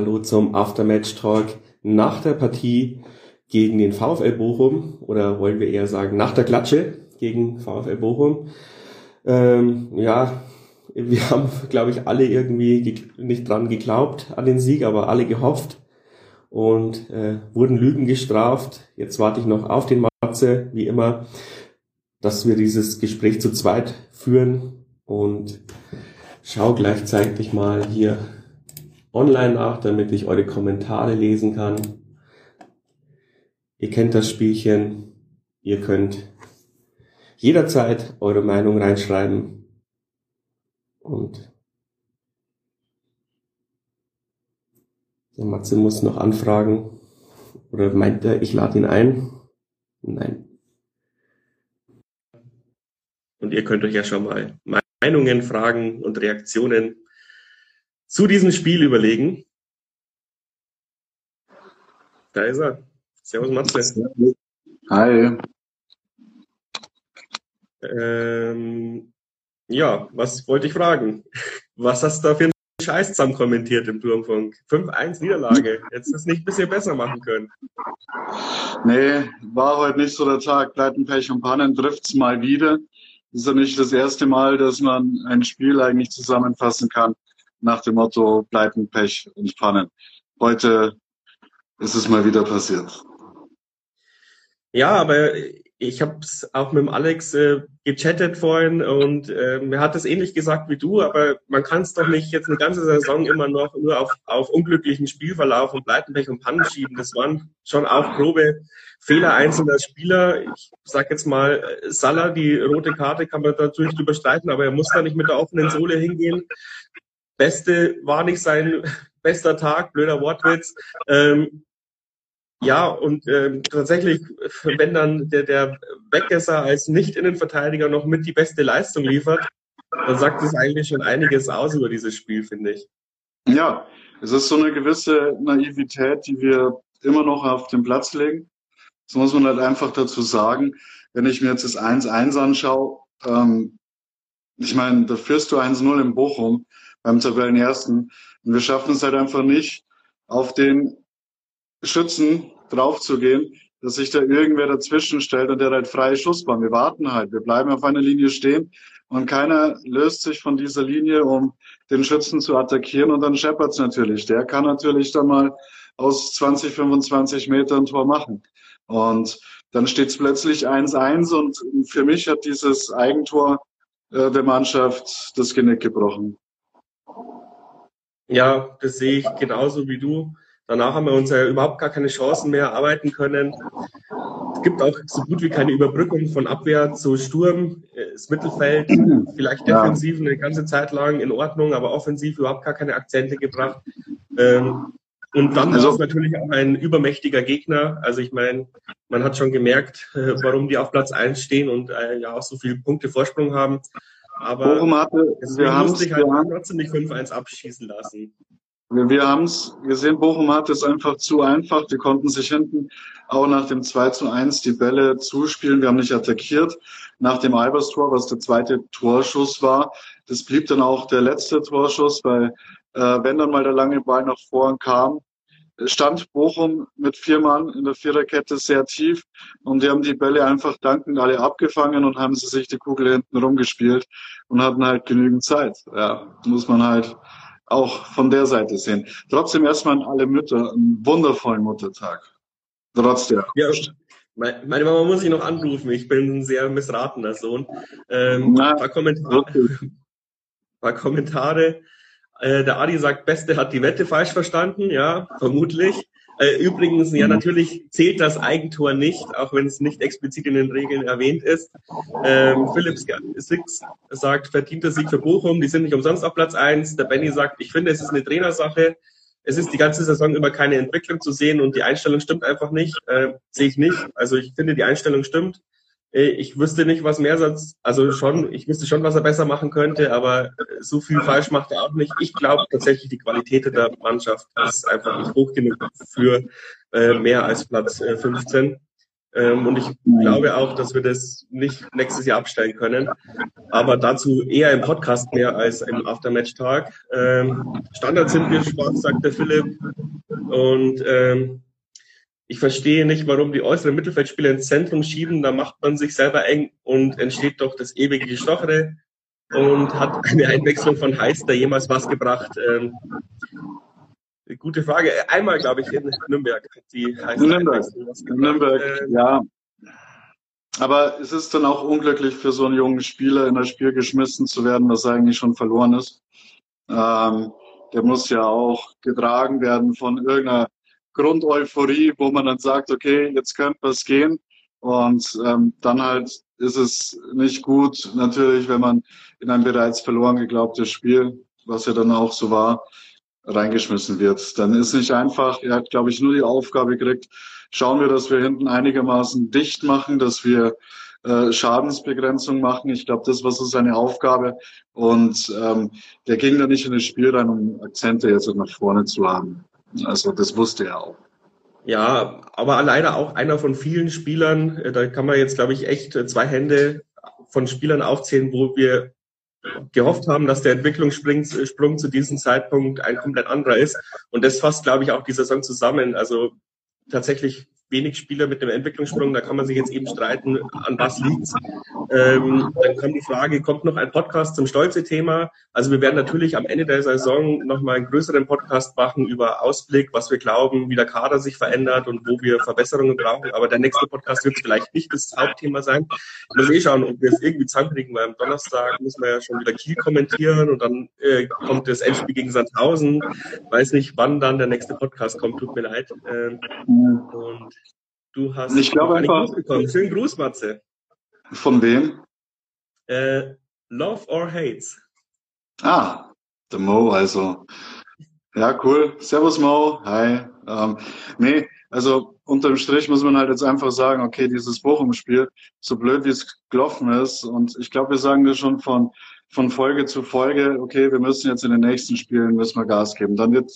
hallo zum Aftermatch-Talk nach der Partie gegen den VfL Bochum oder wollen wir eher sagen nach der Klatsche gegen VfL Bochum. Ähm, ja, wir haben, glaube ich, alle irgendwie nicht dran geglaubt an den Sieg, aber alle gehofft und äh, wurden Lügen gestraft. Jetzt warte ich noch auf den Matze, wie immer, dass wir dieses Gespräch zu zweit führen und schau gleichzeitig mal hier online nach, damit ich eure Kommentare lesen kann. Ihr kennt das Spielchen. Ihr könnt jederzeit eure Meinung reinschreiben. Und der Matze muss noch anfragen. Oder meint er, ich lade ihn ein? Nein. Und ihr könnt euch ja schon mal Meinungen, Fragen und Reaktionen zu diesem Spiel überlegen. Da ist er. Servus Matze. Hi. Ähm, ja, was wollte ich fragen? Was hast du da für einen Scheiß zusammen kommentiert im Turmfunk? 5-1 Niederlage. Jetzt ist nicht ein bisschen besser machen können. Nee, war heute nicht so der Tag. Pleiten, Pech und Pannen trifft's mal wieder. Das ist ja nicht das erste Mal, dass man ein Spiel eigentlich zusammenfassen kann nach dem Motto Pleiten, Pech und Pannen. Heute ist es mal wieder passiert. Ja, aber ich habe es auch mit dem Alex äh, gechattet vorhin und äh, er hat es ähnlich gesagt wie du, aber man kann es doch nicht jetzt eine ganze Saison immer noch nur auf, auf unglücklichen Spielverlauf und Pleitenpech und Pannen schieben. Das waren schon auch grobe Fehler einzelner Spieler. Ich sag jetzt mal, Salah, die rote Karte kann man natürlich drüber streiten, aber er muss da nicht mit der offenen Sohle hingehen. Beste war nicht sein bester Tag, blöder Wortwitz. Ähm, ja, und ähm, tatsächlich, wenn dann der, der Weggesser als Nicht-Innenverteidiger noch mit die beste Leistung liefert, dann sagt es eigentlich schon einiges aus über dieses Spiel, finde ich. Ja, es ist so eine gewisse Naivität, die wir immer noch auf den Platz legen. Das muss man halt einfach dazu sagen. Wenn ich mir jetzt das 1-1 anschaue, ähm, ich meine, da führst du 1-0 in Bochum beim Tabellenersten. Und wir schaffen es halt einfach nicht, auf den Schützen draufzugehen, dass sich da irgendwer dazwischen stellt und der halt freie Schussbahn. Wir warten halt, wir bleiben auf einer Linie stehen und keiner löst sich von dieser Linie, um den Schützen zu attackieren und dann scheppert's natürlich. Der kann natürlich dann mal aus 20, 25 Metern Tor machen. Und dann steht's plötzlich 1-1 und für mich hat dieses Eigentor äh, der Mannschaft das Genick gebrochen. Ja, das sehe ich genauso wie du. Danach haben wir uns ja überhaupt gar keine Chancen mehr erarbeiten können. Es gibt auch so gut wie keine Überbrückung von Abwehr zu Sturm. Das Mittelfeld vielleicht defensiv eine ganze Zeit lang in Ordnung, aber offensiv überhaupt gar keine Akzente gebracht. Ähm, und dann also, ist natürlich auch ein übermächtiger Gegner. Also ich meine, man hat schon gemerkt, warum die auf Platz eins stehen und äh, ja auch so viele Punkte Vorsprung haben. Aber Bochum hatte, wir haben sich halt trotzdem nicht 5-1 abschießen lassen. Wir, haben es gesehen, Bochum hat es einfach zu einfach. Die konnten sich hinten auch nach dem 2 zu 1 die Bälle zuspielen. Wir haben nicht attackiert. Nach dem Albers-Tor, was der zweite Torschuss war, das blieb dann auch der letzte Torschuss, weil äh, wenn dann mal der lange Ball nach vorn kam, stand Bochum mit vier Mann in der Viererkette sehr tief und die haben die Bälle einfach dankend alle abgefangen und haben sie sich die Kugel hinten rumgespielt und hatten halt genügend Zeit. Ja, muss man halt auch von der Seite sehen. Trotzdem erstmal an alle Mütter einen wundervollen Muttertag. Trotzdem. Ja, meine Mama muss ich noch anrufen. Ich bin ein sehr missratener Sohn. Ähm, Na, paar, Kommentare, paar Kommentare. Äh, der Adi sagt, Beste hat die Wette falsch verstanden. Ja, vermutlich. Äh, übrigens, ja, natürlich zählt das Eigentor nicht, auch wenn es nicht explizit in den Regeln erwähnt ist. Ähm, Philipp Six sagt, verdienter Sieg für Bochum, die sind nicht umsonst auf Platz eins. Der Benny sagt, ich finde, es ist eine Trainersache. Es ist die ganze Saison über keine Entwicklung zu sehen und die Einstellung stimmt einfach nicht. Äh, Sehe ich nicht. Also ich finde, die Einstellung stimmt. Äh, ich wüsste nicht, was Mehrsatz, also schon, ich wüsste schon, was er besser machen könnte, aber so viel falsch macht er auch nicht. Ich glaube tatsächlich, die Qualität der Mannschaft ist einfach nicht hoch genug für äh, mehr als Platz äh, 15. Ähm, und ich glaube auch, dass wir das nicht nächstes Jahr abstellen können. Aber dazu eher im Podcast mehr als im Aftermatch-Tag. Ähm, Standard sind wir schwach, sagt der Philipp. Und ähm, ich verstehe nicht, warum die äußeren Mittelfeldspieler ins Zentrum schieben. Da macht man sich selber eng und entsteht doch das ewige Gestochere. Und hat eine Einwechslung von Heister jemals was gebracht? Ähm, gute Frage. Einmal, glaube ich, in Nürnberg. Die Heister Nürnberg, Nürnberg ähm, ja. Aber es ist dann auch unglücklich für so einen jungen Spieler in das Spiel geschmissen zu werden, das eigentlich schon verloren ist. Ähm, der muss ja auch getragen werden von irgendeiner Grundeuphorie, wo man dann sagt, okay, jetzt könnte was gehen. Und ähm, dann halt ist es nicht gut, natürlich, wenn man in ein bereits verloren geglaubtes Spiel, was ja dann auch so war, reingeschmissen wird. Dann ist nicht einfach, er hat, glaube ich, nur die Aufgabe gekriegt, schauen wir, dass wir hinten einigermaßen dicht machen, dass wir äh, Schadensbegrenzung machen. Ich glaube, das war so seine Aufgabe. Und ähm, der ging da nicht in das Spiel rein, um Akzente jetzt nach vorne zu haben. Also das wusste er auch. Ja, aber leider auch einer von vielen Spielern. Äh, da kann man jetzt, glaube ich, echt äh, zwei Hände von Spielern aufzählen, wo wir gehofft haben, dass der Entwicklungssprung äh, zu diesem Zeitpunkt ein komplett anderer ist. Und das fasst, glaube ich, auch die Saison zusammen. Also tatsächlich wenig Spieler mit einem Entwicklungssprung. Da kann man sich jetzt eben streiten, an was liegt's. Ähm, dann kommt die Frage, kommt noch ein Podcast zum Stolze-Thema? Also wir werden natürlich am Ende der Saison nochmal einen größeren Podcast machen über Ausblick, was wir glauben, wie der Kader sich verändert und wo wir Verbesserungen brauchen. Aber der nächste Podcast wird vielleicht nicht das Hauptthema sein. Ich muss eh schauen, ob wir es irgendwie zusammenkriegen, weil am Donnerstag müssen wir ja schon wieder Kiel kommentieren und dann äh, kommt das Endspiel gegen Sandhausen. Weiß nicht, wann dann der nächste Podcast kommt, tut mir leid. Ähm, und Du hast ich glaube einfach, Gruß bekommen. Schönen Gruß, Matze. Von wem? Äh, Love or Hates. Ah, der Mo, also. Ja, cool. Servus Mo. Hi. Ähm, nee, also unterm Strich muss man halt jetzt einfach sagen, okay, dieses Bochum-Spiel, so blöd wie es gelaufen ist, und ich glaube, wir sagen das schon von, von Folge zu Folge, okay, wir müssen jetzt in den nächsten Spielen, müssen wir Gas geben. Dann wird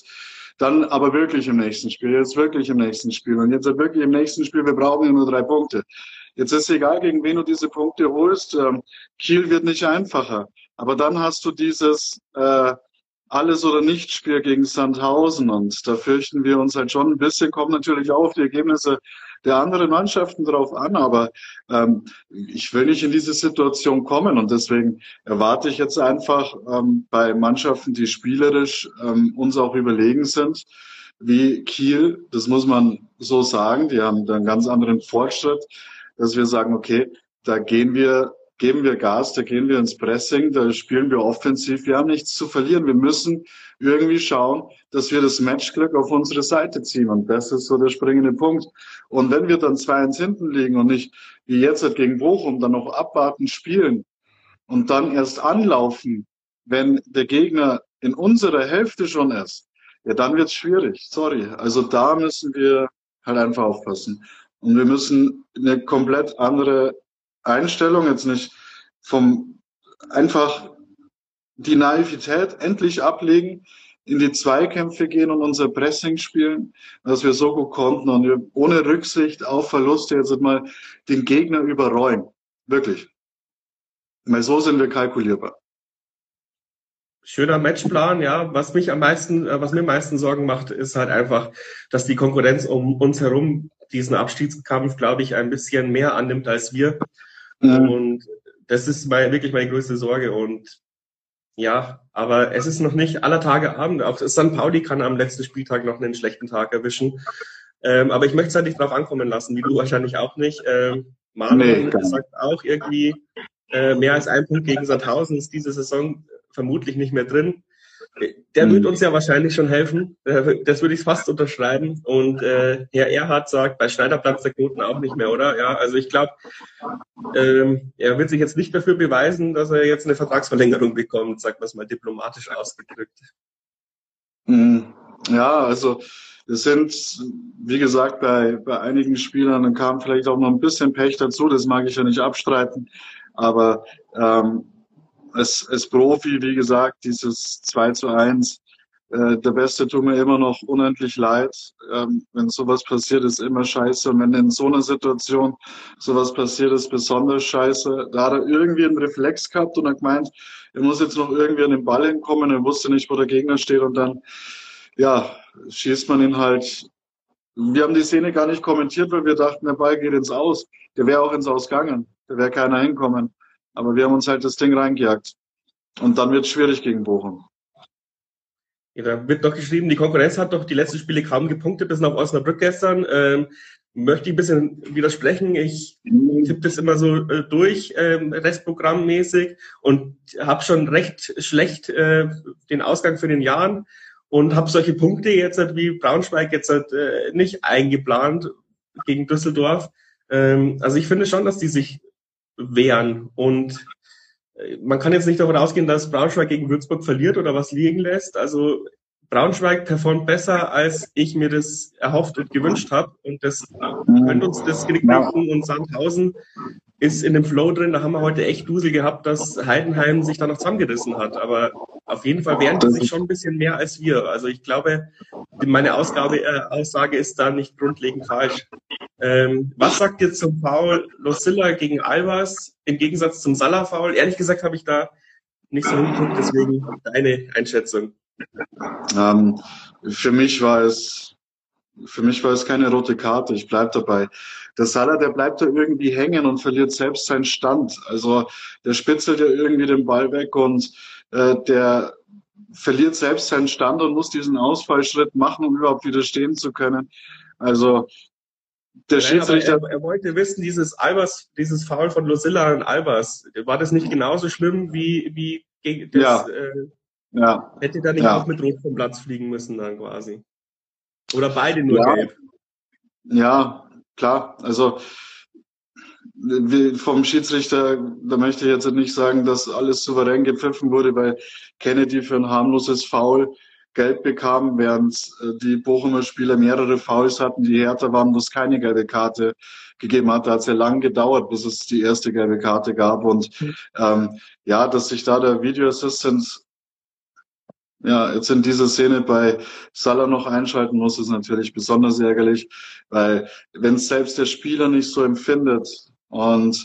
dann aber wirklich im nächsten Spiel, jetzt wirklich im nächsten Spiel und jetzt wirklich im nächsten Spiel, wir brauchen ja nur drei Punkte. Jetzt ist egal, gegen wen du diese Punkte holst. Ähm, Kiel wird nicht einfacher. Aber dann hast du dieses äh, alles oder nicht Spiel gegen Sandhausen und da fürchten wir uns halt schon. Ein bisschen, kommen natürlich auch die Ergebnisse der anderen Mannschaften drauf an, aber ähm, ich will nicht in diese Situation kommen und deswegen erwarte ich jetzt einfach ähm, bei Mannschaften, die spielerisch ähm, uns auch überlegen sind, wie Kiel, das muss man so sagen, die haben da einen ganz anderen Fortschritt, dass wir sagen, okay, da gehen wir geben wir Gas, da gehen wir ins Pressing, da spielen wir offensiv. Wir haben nichts zu verlieren. Wir müssen irgendwie schauen, dass wir das Matchglück auf unsere Seite ziehen. Und das ist so der springende Punkt. Und wenn wir dann 2-1 hinten liegen und nicht wie jetzt halt gegen Bochum dann noch abwarten spielen und dann erst anlaufen, wenn der Gegner in unserer Hälfte schon ist, ja, dann wird's schwierig. Sorry. Also da müssen wir halt einfach aufpassen. Und wir müssen eine komplett andere Einstellung, jetzt nicht vom einfach die Naivität endlich ablegen, in die Zweikämpfe gehen und unser Pressing spielen, dass wir so gut konnten und wir ohne Rücksicht auf Verluste jetzt mal den Gegner überrollen. Wirklich. Weil so sind wir kalkulierbar. Schöner Matchplan, ja. Was mich am meisten, äh, was mir am meisten Sorgen macht, ist halt einfach, dass die Konkurrenz um uns herum diesen Abstiegskampf, glaube ich, ein bisschen mehr annimmt als wir. Mhm. Und das ist mein, wirklich meine größte Sorge. Und ja, aber es ist noch nicht aller Tage Abend. Auch St. Pauli kann am letzten Spieltag noch einen schlechten Tag erwischen. Ähm, aber ich möchte es halt nicht drauf ankommen lassen, wie du wahrscheinlich auch nicht. Ähm, Manuel nee, sagt auch irgendwie, äh, mehr als ein Punkt gegen Sandhausen ist diese Saison vermutlich nicht mehr drin. Der wird hm. uns ja wahrscheinlich schon helfen. Äh, das würde ich fast unterschreiben. Und äh, Herr Erhard sagt, bei Schneider platzt der Knoten auch nicht mehr, oder? Ja, also ich glaube, ähm, er wird sich jetzt nicht dafür beweisen, dass er jetzt eine Vertragsverlängerung bekommt, sagt man es mal diplomatisch ausgedrückt. Hm. Ja, also es sind, wie gesagt, bei, bei einigen Spielern dann kam vielleicht auch noch ein bisschen Pech dazu, das mag ich ja nicht abstreiten. Aber ähm, als, als Profi, wie gesagt, dieses 2 zu 1, äh, der Beste tut mir immer noch unendlich leid. Ähm, wenn sowas passiert, ist immer scheiße. Und wenn in so einer Situation sowas passiert, ist besonders scheiße. Da hat er irgendwie einen Reflex gehabt und hat gemeint, er muss jetzt noch irgendwie an den Ball hinkommen. Er wusste nicht, wo der Gegner steht und dann, ja, schießt man ihn halt. Wir haben die Szene gar nicht kommentiert, weil wir dachten, der Ball geht ins Aus. Der wäre auch ins Aus gegangen. Da wäre keiner hinkommen. Aber wir haben uns halt das Ding reingejagt. Und dann wird es schwierig gegen Bochum. Ja, da wird doch geschrieben, die Konkurrenz hat doch die letzten Spiele kaum gepunktet, bis nach Osnabrück gestern. Ähm, möchte ich ein bisschen widersprechen. Ich tippe das immer so äh, durch, ähm, restprogrammmäßig und habe schon recht schlecht äh, den Ausgang für den Jahren und habe solche Punkte jetzt halt wie Braunschweig jetzt halt, äh, nicht eingeplant gegen Düsseldorf. Ähm, also ich finde schon, dass die sich wehren und man kann jetzt nicht davon ausgehen, dass Braunschweig gegen Würzburg verliert oder was liegen lässt. Also Braunschweig performt besser, als ich mir das erhofft und gewünscht habe. Und das könnte uns das Genick brechen. Und Sandhausen ist in dem Flow drin. Da haben wir heute echt Dusel gehabt, dass Heidenheim sich da noch zusammengerissen hat. Aber auf jeden Fall wehren die sich schon ein bisschen mehr als wir. Also ich glaube, meine Ausgabe, äh, Aussage ist da nicht grundlegend falsch. Ähm, was sagt ihr zum Foul Lucilla gegen Albers im Gegensatz zum Salah-Foul? Ehrlich gesagt habe ich da nicht so hingeguckt, deswegen deine Einschätzung. Ähm, für mich war es, für mich war es keine rote Karte. Ich bleib dabei. Der Salah, der bleibt da irgendwie hängen und verliert selbst seinen Stand. Also der spitzelt ja irgendwie den Ball weg und äh, der verliert selbst seinen Stand und muss diesen Ausfallschritt machen, um überhaupt wieder stehen zu können. Also der Schiedsrichter. Er, er, wollte wissen, dieses Albers, dieses Foul von Lucilla und Albers, war das nicht genauso schlimm wie, wie gegen das, ja. Äh, ja. Hätte da nicht ja. auch mit Rot vom Platz fliegen müssen dann quasi? Oder beide nur ja. gelb? Ja, klar. Also vom Schiedsrichter, da möchte ich jetzt nicht sagen, dass alles souverän gepfiffen wurde, weil Kennedy für ein harmloses Foul gelb bekam, während äh, die Bochumer Spieler mehrere Fouls hatten, die härter waren, wo es keine gelbe Karte gegeben hat. Da hat es ja lang gedauert, bis es die erste gelbe Karte gab. Und ähm, ja, dass sich da der Video Assistant ja, jetzt in dieser Szene bei Salah noch einschalten muss, ist natürlich besonders ärgerlich, weil wenn selbst der Spieler nicht so empfindet und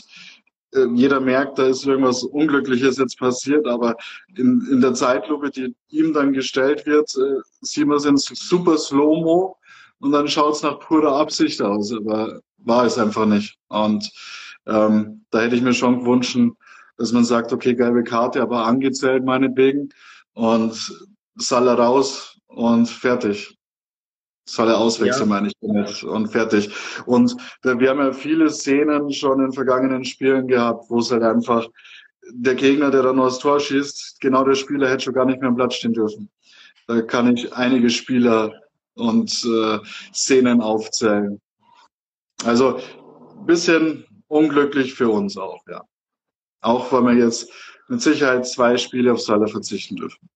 äh, jeder merkt, da ist irgendwas Unglückliches jetzt passiert, aber in, in der Zeitlupe, die ihm dann gestellt wird, äh, sieht man es in super Slow-Mo und dann schaut es nach purer Absicht aus, aber war es einfach nicht. Und ähm, da hätte ich mir schon gewünscht, dass man sagt, okay, gelbe Karte, aber angezählt meinetwegen und Salah raus und fertig. Soll er auswechseln, ja. meine ich damit. Und fertig. Und wir haben ja viele Szenen schon in vergangenen Spielen gehabt, wo es halt einfach der Gegner, der dann nur das Tor schießt, genau der Spieler hätte schon gar nicht mehr am Platz stehen dürfen. Da kann ich einige Spieler und äh, Szenen aufzählen. Also bisschen unglücklich für uns auch, ja. Auch weil wir jetzt mit Sicherheit zwei Spiele auf Salah verzichten dürfen.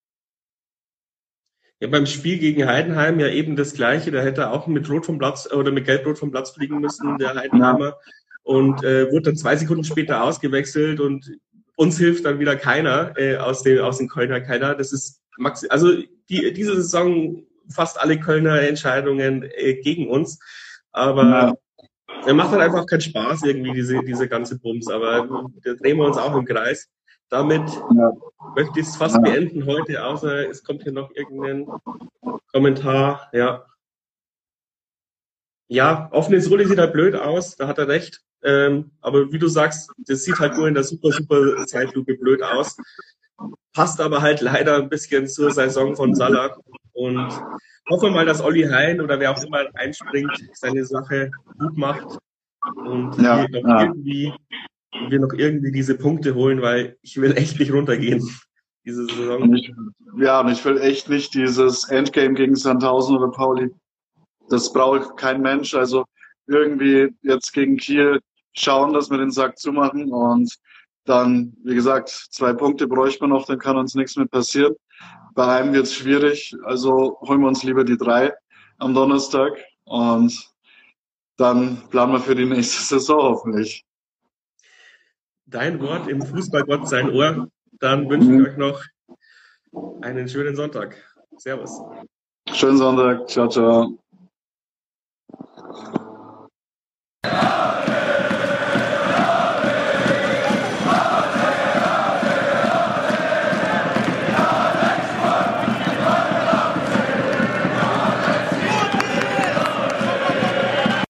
Ja, beim Spiel gegen Heidenheim ja eben das Gleiche. Da hätte er auch mit Rot vom Platz oder mit Gelb-Rot vom Platz fliegen müssen, der Heidenheimer. Und äh, wurde dann zwei Sekunden später ausgewechselt und uns hilft dann wieder keiner äh, aus, den, aus den Kölner keiner. Das ist maxi also die, diese Saison fast alle Kölner Entscheidungen äh, gegen uns. Aber ja. er macht halt einfach keinen Spaß irgendwie, diese, diese ganze Bums. Aber da drehen wir uns auch im Kreis. Damit ja. möchte ich es fast ja. beenden heute, außer es kommt hier noch irgendein Kommentar. Ja. Ja, offene Sohle sieht halt blöd aus, da hat er recht. Ähm, aber wie du sagst, das sieht halt nur in der super, super Zeitlupe blöd aus. Passt aber halt leider ein bisschen zur Saison von Salah. Und hoffe mal, dass Olli Hein oder wer auch immer einspringt, seine Sache gut macht und ja, ja. irgendwie wir noch irgendwie diese Punkte holen, weil ich will echt nicht runtergehen diese Saison. Ich, ja, und ich will echt nicht dieses Endgame gegen Sandhausen oder Pauli. Das braucht kein Mensch. Also irgendwie jetzt gegen Kiel schauen, dass wir den Sack zumachen und dann, wie gesagt, zwei Punkte bräuchte man noch, dann kann uns nichts mehr passieren. Bei einem wird es schwierig, also holen wir uns lieber die drei am Donnerstag und dann planen wir für die nächste Saison hoffentlich dein Wort im Fußballgott sein Ohr. Dann wünsche ich mhm. euch noch einen schönen Sonntag. Servus. Schönen Sonntag. Ciao, ciao.